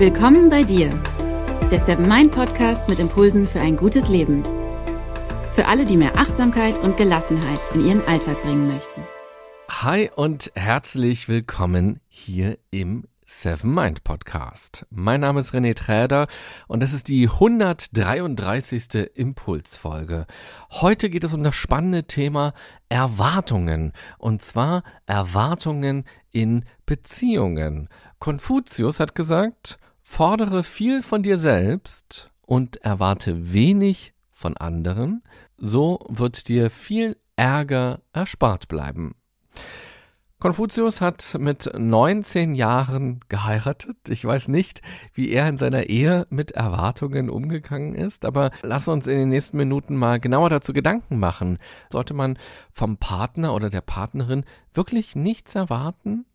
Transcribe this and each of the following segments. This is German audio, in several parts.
Willkommen bei dir, der Seven Mind Podcast mit Impulsen für ein gutes Leben. Für alle, die mehr Achtsamkeit und Gelassenheit in ihren Alltag bringen möchten. Hi und herzlich willkommen hier im Seven Mind Podcast. Mein Name ist René Träder und das ist die 133. Impulsfolge. Heute geht es um das spannende Thema Erwartungen und zwar Erwartungen in Beziehungen. Konfuzius hat gesagt, Fordere viel von dir selbst und erwarte wenig von anderen, so wird dir viel Ärger erspart bleiben. Konfuzius hat mit 19 Jahren geheiratet. Ich weiß nicht, wie er in seiner Ehe mit Erwartungen umgegangen ist, aber lass uns in den nächsten Minuten mal genauer dazu Gedanken machen. Sollte man vom Partner oder der Partnerin wirklich nichts erwarten?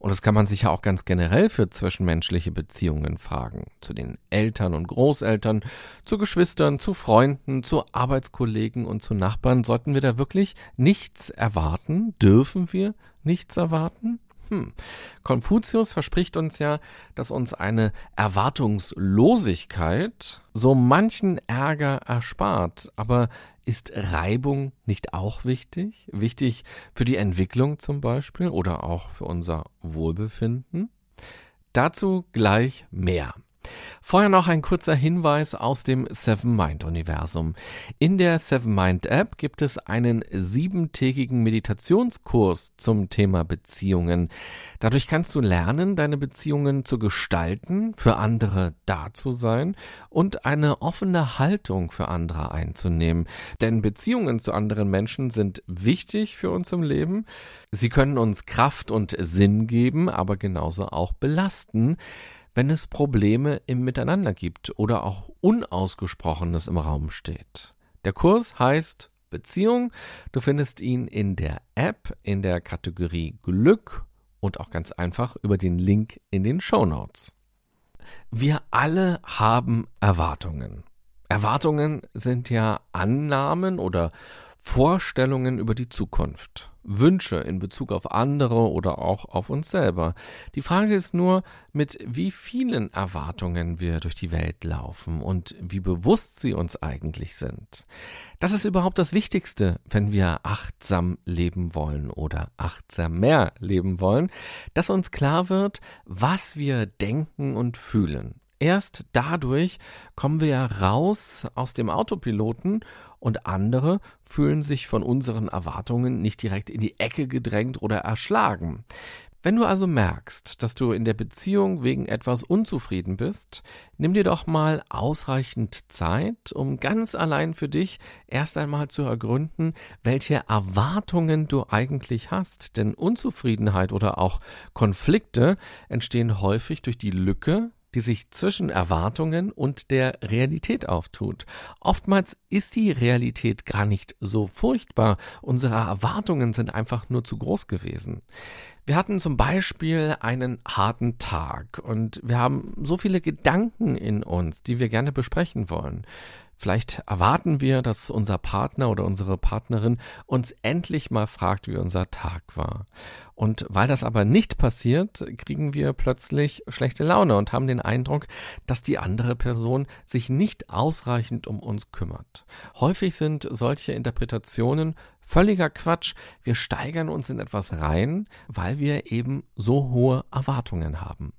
Und das kann man sich ja auch ganz generell für zwischenmenschliche Beziehungen fragen. Zu den Eltern und Großeltern, zu Geschwistern, zu Freunden, zu Arbeitskollegen und zu Nachbarn. Sollten wir da wirklich nichts erwarten? Dürfen wir nichts erwarten? Hm. Konfuzius verspricht uns ja, dass uns eine Erwartungslosigkeit so manchen Ärger erspart. Aber ist Reibung nicht auch wichtig? Wichtig für die Entwicklung zum Beispiel oder auch für unser Wohlbefinden? Dazu gleich mehr. Vorher noch ein kurzer Hinweis aus dem Seven Mind Universum. In der Seven Mind App gibt es einen siebentägigen Meditationskurs zum Thema Beziehungen. Dadurch kannst du lernen, deine Beziehungen zu gestalten, für andere da zu sein und eine offene Haltung für andere einzunehmen. Denn Beziehungen zu anderen Menschen sind wichtig für uns im Leben. Sie können uns Kraft und Sinn geben, aber genauso auch belasten wenn es Probleme im Miteinander gibt oder auch Unausgesprochenes im Raum steht. Der Kurs heißt Beziehung. Du findest ihn in der App in der Kategorie Glück und auch ganz einfach über den Link in den Show Notes. Wir alle haben Erwartungen. Erwartungen sind ja Annahmen oder Vorstellungen über die Zukunft, Wünsche in Bezug auf andere oder auch auf uns selber. Die Frage ist nur, mit wie vielen Erwartungen wir durch die Welt laufen und wie bewusst sie uns eigentlich sind. Das ist überhaupt das Wichtigste, wenn wir achtsam leben wollen oder achtsamer leben wollen, dass uns klar wird, was wir denken und fühlen. Erst dadurch kommen wir raus aus dem Autopiloten und andere fühlen sich von unseren Erwartungen nicht direkt in die Ecke gedrängt oder erschlagen. Wenn du also merkst, dass du in der Beziehung wegen etwas unzufrieden bist, nimm dir doch mal ausreichend Zeit, um ganz allein für dich erst einmal zu ergründen, welche Erwartungen du eigentlich hast. Denn Unzufriedenheit oder auch Konflikte entstehen häufig durch die Lücke die sich zwischen Erwartungen und der Realität auftut. Oftmals ist die Realität gar nicht so furchtbar, unsere Erwartungen sind einfach nur zu groß gewesen. Wir hatten zum Beispiel einen harten Tag und wir haben so viele Gedanken in uns, die wir gerne besprechen wollen. Vielleicht erwarten wir, dass unser Partner oder unsere Partnerin uns endlich mal fragt, wie unser Tag war. Und weil das aber nicht passiert, kriegen wir plötzlich schlechte Laune und haben den Eindruck, dass die andere Person sich nicht ausreichend um uns kümmert. Häufig sind solche Interpretationen völliger Quatsch. Wir steigern uns in etwas rein, weil wir eben so hohe Erwartungen haben.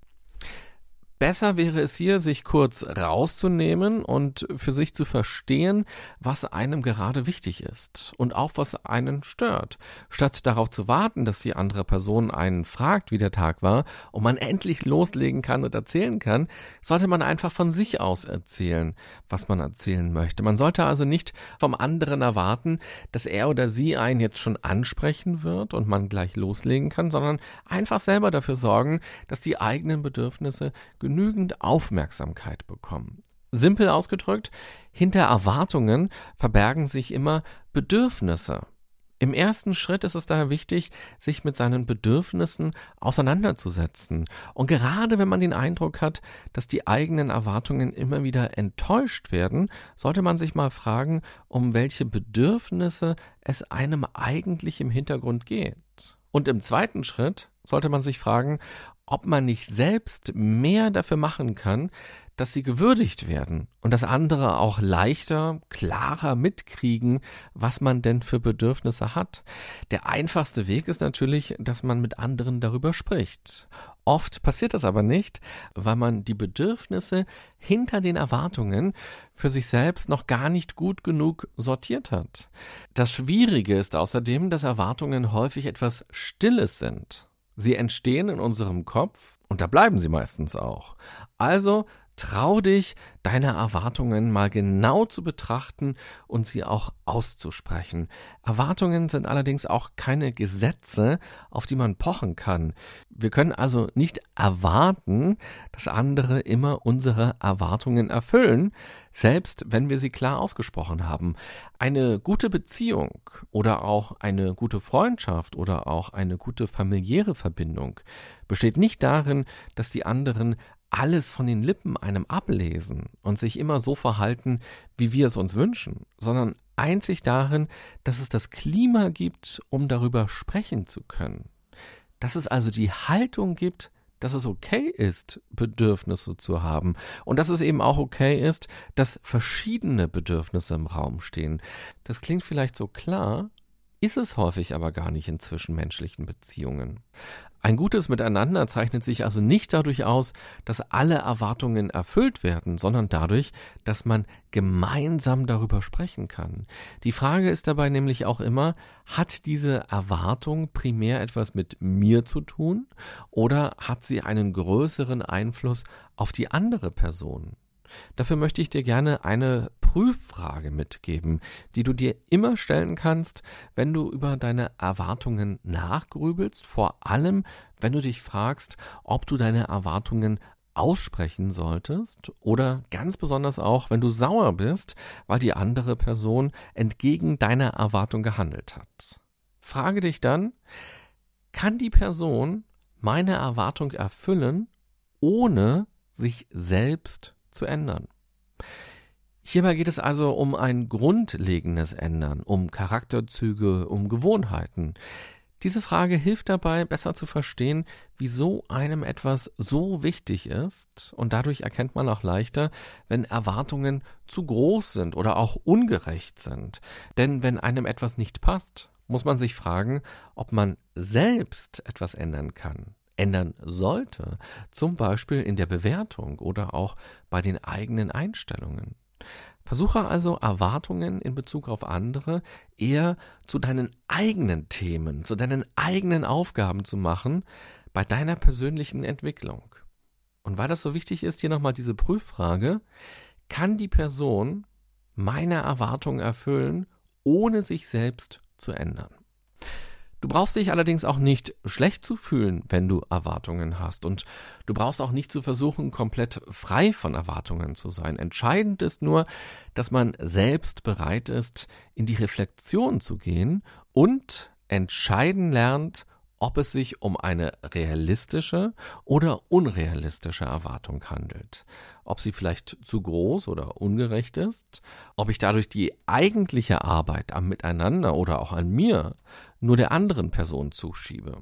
Besser wäre es hier, sich kurz rauszunehmen und für sich zu verstehen, was einem gerade wichtig ist und auch was einen stört. Statt darauf zu warten, dass die andere Person einen fragt, wie der Tag war, und man endlich loslegen kann und erzählen kann, sollte man einfach von sich aus erzählen, was man erzählen möchte. Man sollte also nicht vom anderen erwarten, dass er oder sie einen jetzt schon ansprechen wird und man gleich loslegen kann, sondern einfach selber dafür sorgen, dass die eigenen Bedürfnisse genügend Aufmerksamkeit bekommen. Simpel ausgedrückt, hinter Erwartungen verbergen sich immer Bedürfnisse. Im ersten Schritt ist es daher wichtig, sich mit seinen Bedürfnissen auseinanderzusetzen. Und gerade wenn man den Eindruck hat, dass die eigenen Erwartungen immer wieder enttäuscht werden, sollte man sich mal fragen, um welche Bedürfnisse es einem eigentlich im Hintergrund geht. Und im zweiten Schritt sollte man sich fragen, ob man nicht selbst mehr dafür machen kann, dass sie gewürdigt werden und dass andere auch leichter, klarer mitkriegen, was man denn für Bedürfnisse hat. Der einfachste Weg ist natürlich, dass man mit anderen darüber spricht. Oft passiert das aber nicht, weil man die Bedürfnisse hinter den Erwartungen für sich selbst noch gar nicht gut genug sortiert hat. Das Schwierige ist außerdem, dass Erwartungen häufig etwas Stilles sind. Sie entstehen in unserem Kopf und da bleiben sie meistens auch. Also Trau dich, deine Erwartungen mal genau zu betrachten und sie auch auszusprechen. Erwartungen sind allerdings auch keine Gesetze, auf die man pochen kann. Wir können also nicht erwarten, dass andere immer unsere Erwartungen erfüllen, selbst wenn wir sie klar ausgesprochen haben. Eine gute Beziehung oder auch eine gute Freundschaft oder auch eine gute familiäre Verbindung besteht nicht darin, dass die anderen alles von den Lippen einem ablesen und sich immer so verhalten, wie wir es uns wünschen, sondern einzig darin, dass es das Klima gibt, um darüber sprechen zu können. Dass es also die Haltung gibt, dass es okay ist, Bedürfnisse zu haben und dass es eben auch okay ist, dass verschiedene Bedürfnisse im Raum stehen. Das klingt vielleicht so klar, ist es häufig aber gar nicht in zwischenmenschlichen Beziehungen. Ein gutes Miteinander zeichnet sich also nicht dadurch aus, dass alle Erwartungen erfüllt werden, sondern dadurch, dass man gemeinsam darüber sprechen kann. Die Frage ist dabei nämlich auch immer, hat diese Erwartung primär etwas mit mir zu tun oder hat sie einen größeren Einfluss auf die andere Person? Dafür möchte ich dir gerne eine Prüffrage mitgeben, die du dir immer stellen kannst, wenn du über deine Erwartungen nachgrübelst, vor allem wenn du dich fragst, ob du deine Erwartungen aussprechen solltest oder ganz besonders auch, wenn du sauer bist, weil die andere Person entgegen deiner Erwartung gehandelt hat. Frage dich dann, kann die Person meine Erwartung erfüllen, ohne sich selbst zu ändern. Hierbei geht es also um ein grundlegendes Ändern, um Charakterzüge, um Gewohnheiten. Diese Frage hilft dabei, besser zu verstehen, wieso einem etwas so wichtig ist, und dadurch erkennt man auch leichter, wenn Erwartungen zu groß sind oder auch ungerecht sind. Denn wenn einem etwas nicht passt, muss man sich fragen, ob man selbst etwas ändern kann ändern sollte, zum Beispiel in der Bewertung oder auch bei den eigenen Einstellungen. Versuche also Erwartungen in Bezug auf andere eher zu deinen eigenen Themen, zu deinen eigenen Aufgaben zu machen bei deiner persönlichen Entwicklung. Und weil das so wichtig ist, hier nochmal diese Prüffrage, kann die Person meine Erwartungen erfüllen, ohne sich selbst zu ändern? Du brauchst dich allerdings auch nicht schlecht zu fühlen, wenn du Erwartungen hast. Und du brauchst auch nicht zu versuchen, komplett frei von Erwartungen zu sein. Entscheidend ist nur, dass man selbst bereit ist, in die Reflexion zu gehen und entscheiden lernt, ob es sich um eine realistische oder unrealistische Erwartung handelt, ob sie vielleicht zu groß oder ungerecht ist, ob ich dadurch die eigentliche Arbeit am Miteinander oder auch an mir nur der anderen Person zuschiebe,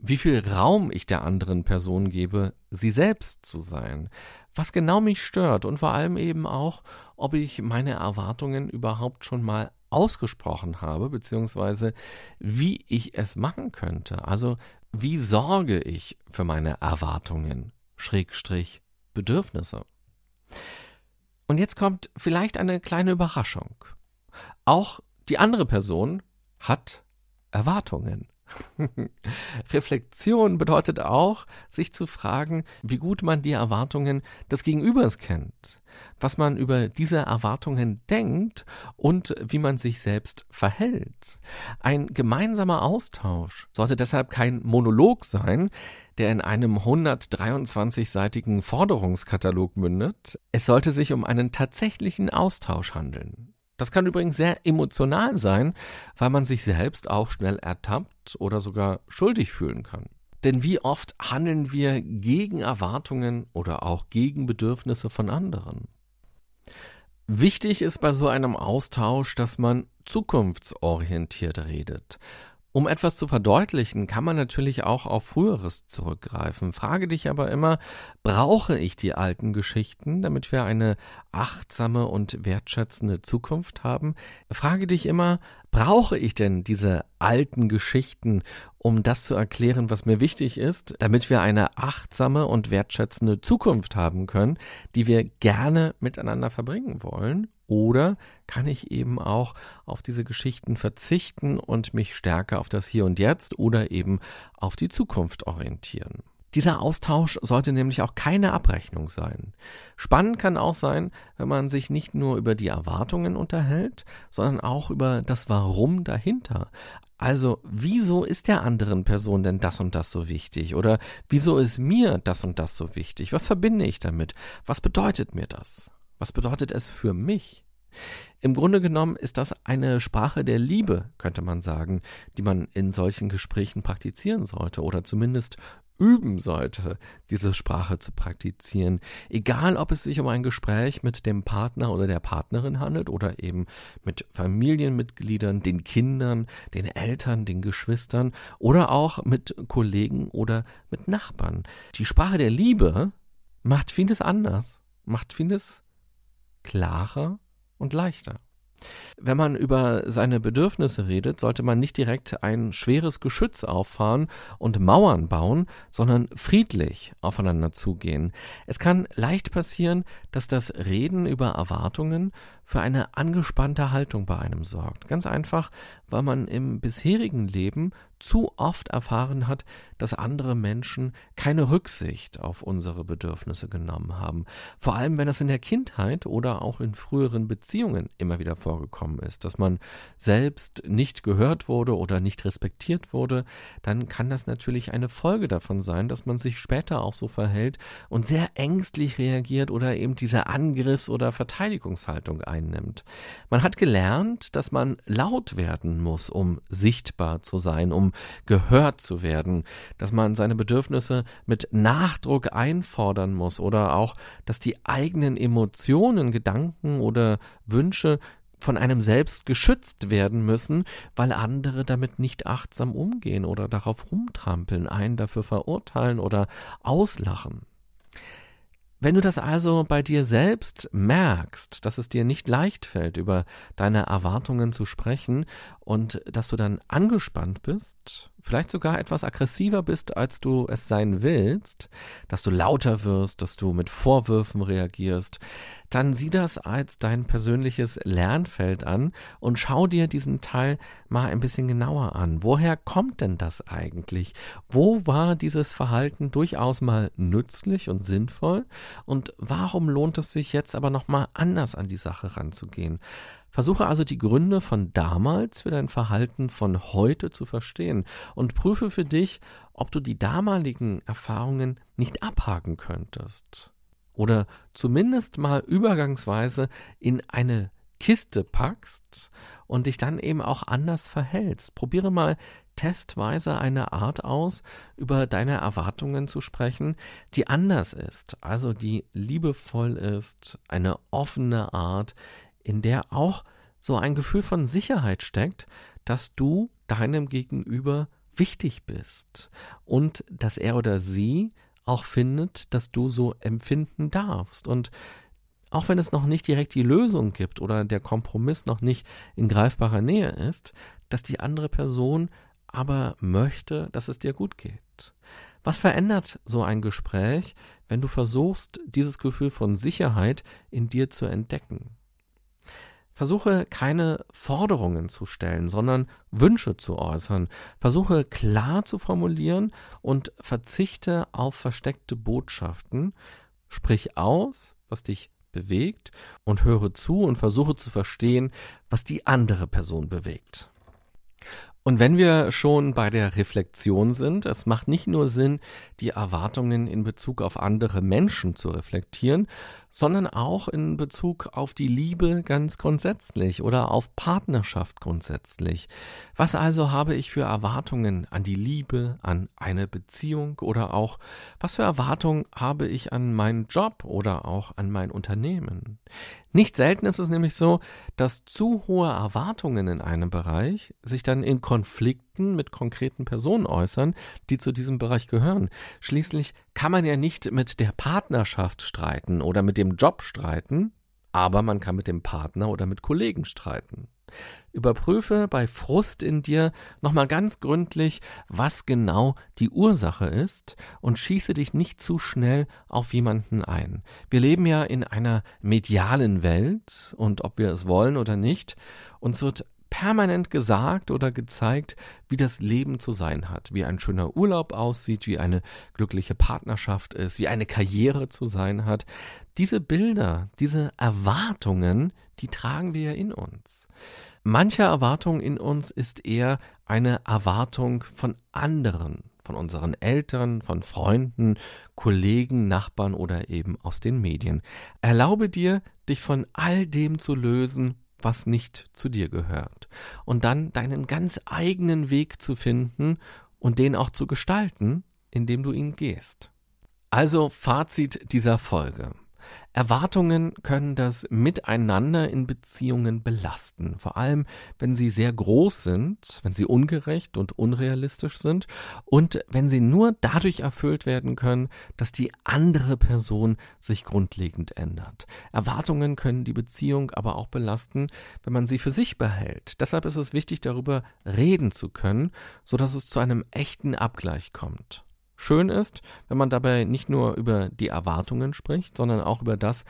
wie viel Raum ich der anderen Person gebe, sie selbst zu sein, was genau mich stört und vor allem eben auch, ob ich meine Erwartungen überhaupt schon mal ausgesprochen habe, beziehungsweise wie ich es machen könnte. Also wie sorge ich für meine Erwartungen, Schrägstrich Bedürfnisse. Und jetzt kommt vielleicht eine kleine Überraschung. Auch die andere Person hat Erwartungen. Reflexion bedeutet auch, sich zu fragen, wie gut man die Erwartungen des Gegenübers kennt, was man über diese Erwartungen denkt und wie man sich selbst verhält. Ein gemeinsamer Austausch sollte deshalb kein Monolog sein, der in einem 123-seitigen Forderungskatalog mündet. Es sollte sich um einen tatsächlichen Austausch handeln. Das kann übrigens sehr emotional sein, weil man sich selbst auch schnell ertappt oder sogar schuldig fühlen kann. Denn wie oft handeln wir gegen Erwartungen oder auch gegen Bedürfnisse von anderen? Wichtig ist bei so einem Austausch, dass man zukunftsorientiert redet Um etwas zu verdeutlichen, kann man natürlich auch auf Früheres zurückgreifen. Frage dich aber immer, brauche ich die alten Geschichten, damit wir eine achtsame und wertschätzende Zukunft haben? Frage dich immer, brauche ich denn diese alten Geschichten, um das zu erklären, was mir wichtig ist, damit wir eine achtsame und wertschätzende Zukunft haben können, die wir gerne miteinander verbringen wollen? Oder kann ich eben auch auf diese Geschichten verzichten und mich stärker auf das Hier und Jetzt oder eben auf die Zukunft orientieren? Dieser Austausch sollte nämlich auch keine Abrechnung sein. Spannend kann auch sein, wenn man sich nicht nur über die Erwartungen unterhält, sondern auch über das Warum dahinter. Also, wieso ist der anderen Person denn das und das so wichtig? Oder wieso ist mir das und das so wichtig? Was verbinde ich damit? Was bedeutet mir das? Was bedeutet es für mich? Im Grunde genommen ist das eine Sprache der Liebe, könnte man sagen, die man in solchen Gesprächen praktizieren sollte oder zumindest üben sollte, diese Sprache zu praktizieren. Egal, ob es sich um ein Gespräch mit dem Partner oder der Partnerin handelt oder eben mit Familienmitgliedern, den Kindern, den Eltern, den Geschwistern oder auch mit Kollegen oder mit Nachbarn. Die Sprache der Liebe macht vieles anders, macht vieles klarer und leichter. Wenn man über seine Bedürfnisse redet, sollte man nicht direkt ein schweres Geschütz auffahren und Mauern bauen, sondern friedlich aufeinander zugehen. Es kann leicht passieren, dass das Reden über Erwartungen für eine angespannte Haltung bei einem sorgt. Ganz einfach, weil man im bisherigen Leben zu oft erfahren hat, dass andere Menschen keine Rücksicht auf unsere Bedürfnisse genommen haben. Vor allem, wenn das in der Kindheit oder auch in früheren Beziehungen immer wieder vorgekommen ist, dass man selbst nicht gehört wurde oder nicht respektiert wurde, dann kann das natürlich eine Folge davon sein, dass man sich später auch so verhält und sehr ängstlich reagiert oder eben diese Angriffs- oder Verteidigungshaltung einnimmt. Man hat gelernt, dass man laut werden muss, um sichtbar zu sein, um gehört zu werden, dass man seine Bedürfnisse mit Nachdruck einfordern muss oder auch, dass die eigenen Emotionen, Gedanken oder Wünsche von einem selbst geschützt werden müssen, weil andere damit nicht achtsam umgehen oder darauf rumtrampeln, einen dafür verurteilen oder auslachen. Wenn du das also bei dir selbst merkst, dass es dir nicht leicht fällt, über deine Erwartungen zu sprechen und dass du dann angespannt bist, vielleicht sogar etwas aggressiver bist, als du es sein willst, dass du lauter wirst, dass du mit Vorwürfen reagierst, dann sieh das als dein persönliches Lernfeld an und schau dir diesen Teil mal ein bisschen genauer an. Woher kommt denn das eigentlich? Wo war dieses Verhalten durchaus mal nützlich und sinnvoll? Und warum lohnt es sich jetzt aber nochmal anders an die Sache ranzugehen? Versuche also die Gründe von damals für dein Verhalten von heute zu verstehen und prüfe für dich, ob du die damaligen Erfahrungen nicht abhaken könntest. Oder zumindest mal übergangsweise in eine Kiste packst und dich dann eben auch anders verhältst. Probiere mal testweise eine Art aus, über deine Erwartungen zu sprechen, die anders ist, also die liebevoll ist, eine offene Art, in der auch so ein Gefühl von Sicherheit steckt, dass du deinem Gegenüber wichtig bist und dass er oder sie auch findet, dass du so empfinden darfst. Und auch wenn es noch nicht direkt die Lösung gibt oder der Kompromiss noch nicht in greifbarer Nähe ist, dass die andere Person aber möchte, dass es dir gut geht. Was verändert so ein Gespräch, wenn du versuchst, dieses Gefühl von Sicherheit in dir zu entdecken? Versuche keine Forderungen zu stellen, sondern Wünsche zu äußern. Versuche klar zu formulieren und verzichte auf versteckte Botschaften. Sprich aus, was dich bewegt und höre zu und versuche zu verstehen, was die andere Person bewegt. Und wenn wir schon bei der Reflexion sind, es macht nicht nur Sinn, die Erwartungen in Bezug auf andere Menschen zu reflektieren, sondern auch in Bezug auf die Liebe ganz grundsätzlich oder auf Partnerschaft grundsätzlich. Was also habe ich für Erwartungen an die Liebe, an eine Beziehung oder auch was für Erwartungen habe ich an meinen Job oder auch an mein Unternehmen? Nicht selten ist es nämlich so, dass zu hohe Erwartungen in einem Bereich sich dann in Konflikten Ansichten mit konkreten Personen äußern, die zu diesem Bereich gehören. Schließlich kann man ja nicht mit der Partnerschaft streiten oder mit dem Job streiten, aber man kann mit dem Partner oder mit Kollegen streiten. Überprüfe bei Frust in dir nochmal ganz gründlich, was genau die Ursache ist und schieße dich nicht zu schnell auf jemanden ein. Wir leben ja in einer medialen Welt und ob wir es wollen oder nicht, uns wird permanent gesagt oder gezeigt, wie das Leben zu sein hat, wie ein schöner Urlaub aussieht, wie eine glückliche Partnerschaft ist, wie eine Karriere zu sein hat. Diese Bilder, diese Erwartungen, die tragen wir ja in uns. Manche Erwartung in uns ist eher eine Erwartung von anderen, von unseren Eltern, von Freunden, Kollegen, Nachbarn oder eben aus den Medien. Erlaube dir, dich von all dem zu lösen, was nicht zu dir gehört. Und dann deinen ganz eigenen Weg zu finden und den auch zu gestalten, indem du ihn gehst. Also Fazit dieser Folge. Erwartungen können das Miteinander in Beziehungen belasten, vor allem wenn sie sehr groß sind, wenn sie ungerecht und unrealistisch sind und wenn sie nur dadurch erfüllt werden können, dass die andere Person sich grundlegend ändert. Erwartungen können die Beziehung aber auch belasten, wenn man sie für sich behält. Deshalb ist es wichtig, darüber reden zu können, so dass es zu einem echten Abgleich kommt. Schön ist, wenn man dabei nicht nur über die Erwartungen spricht, sondern auch über das,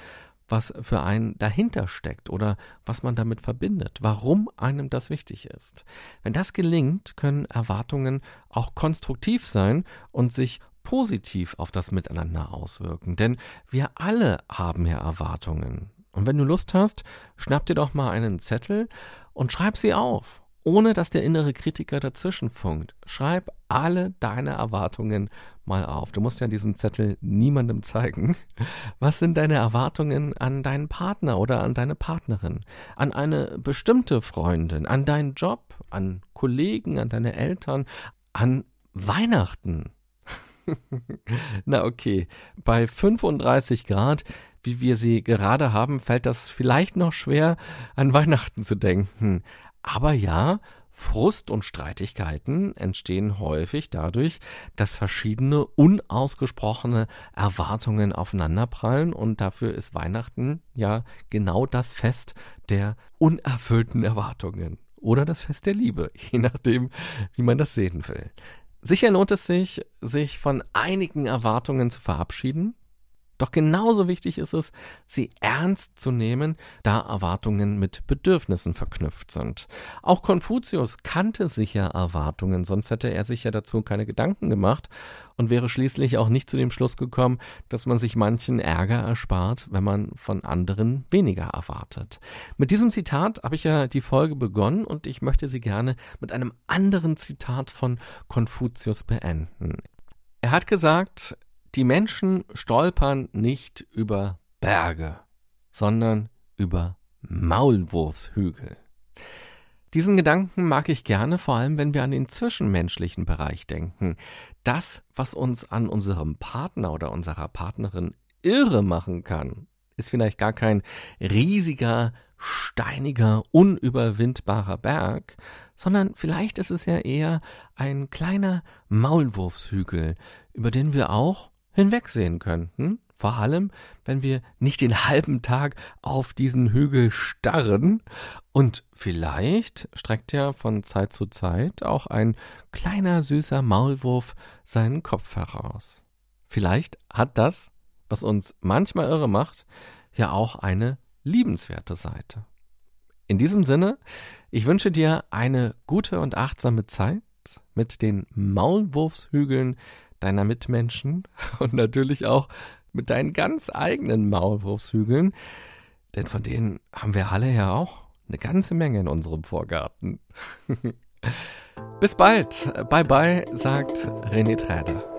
was für einen dahinter steckt oder was man damit verbindet, warum einem das wichtig ist. Wenn das gelingt, können Erwartungen auch konstruktiv sein und sich positiv auf das Miteinander auswirken, denn wir alle haben ja Erwartungen. Und wenn du Lust hast, schnapp dir doch mal einen Zettel und schreib sie auf ohne dass der innere Kritiker dazwischen funkt. Schreib alle deine Erwartungen mal auf. Du musst ja diesen Zettel niemandem zeigen. Was sind deine Erwartungen an deinen Partner oder an deine Partnerin, an eine bestimmte Freundin, an deinen Job, an Kollegen, an deine Eltern, an Weihnachten? Na okay, bei 35 Grad, wie wir sie gerade haben, fällt das vielleicht noch schwer, an Weihnachten zu denken. Aber ja, Frust und Streitigkeiten entstehen häufig dadurch, dass verschiedene unausgesprochene Erwartungen aufeinanderprallen und dafür ist Weihnachten ja genau das Fest der unerfüllten Erwartungen oder das Fest der Liebe, je nachdem, wie man das sehen will. Sicher lohnt es sich, sich von einigen Erwartungen zu verabschieden, doch genauso wichtig ist es, sie ernst zu nehmen, da Erwartungen mit Bedürfnissen verknüpft sind. Auch Konfuzius kannte sicher Erwartungen, sonst hätte er sich ja dazu keine Gedanken gemacht und wäre schließlich auch nicht zu dem Schluss gekommen, dass man sich manchen Ärger erspart, wenn man von anderen weniger erwartet. Mit diesem Zitat habe ich ja die Folge begonnen und ich möchte sie gerne mit einem anderen Zitat von Konfuzius beenden. Er hat gesagt, die Menschen stolpern nicht über Berge, sondern über Maulwurfshügel. Diesen Gedanken mag ich gerne, vor allem wenn wir an den zwischenmenschlichen Bereich denken. Das, was uns an unserem Partner oder unserer Partnerin irre machen kann, ist vielleicht gar kein riesiger, steiniger, unüberwindbarer Berg, sondern vielleicht ist es ja eher ein kleiner Maulwurfshügel, über den wir auch hinwegsehen könnten. Vor allem, wenn wir nicht den halben Tag auf diesen Hügel starren. Und vielleicht streckt ja von Zeit zu Zeit auch ein kleiner süßer Maulwurf seinen Kopf heraus. Vielleicht hat das, was uns manchmal irre macht, ja auch eine liebenswerte Seite. In diesem Sinne, ich wünsche dir eine gute und achtsame Zeit mit den Maulwurfshügeln deiner Mitmenschen und natürlich auch mit deinen ganz eigenen Maulwurfshügeln, denn von denen haben wir alle ja auch eine ganze Menge in unserem Vorgarten. Bis bald. Bye bye, sagt René Träder.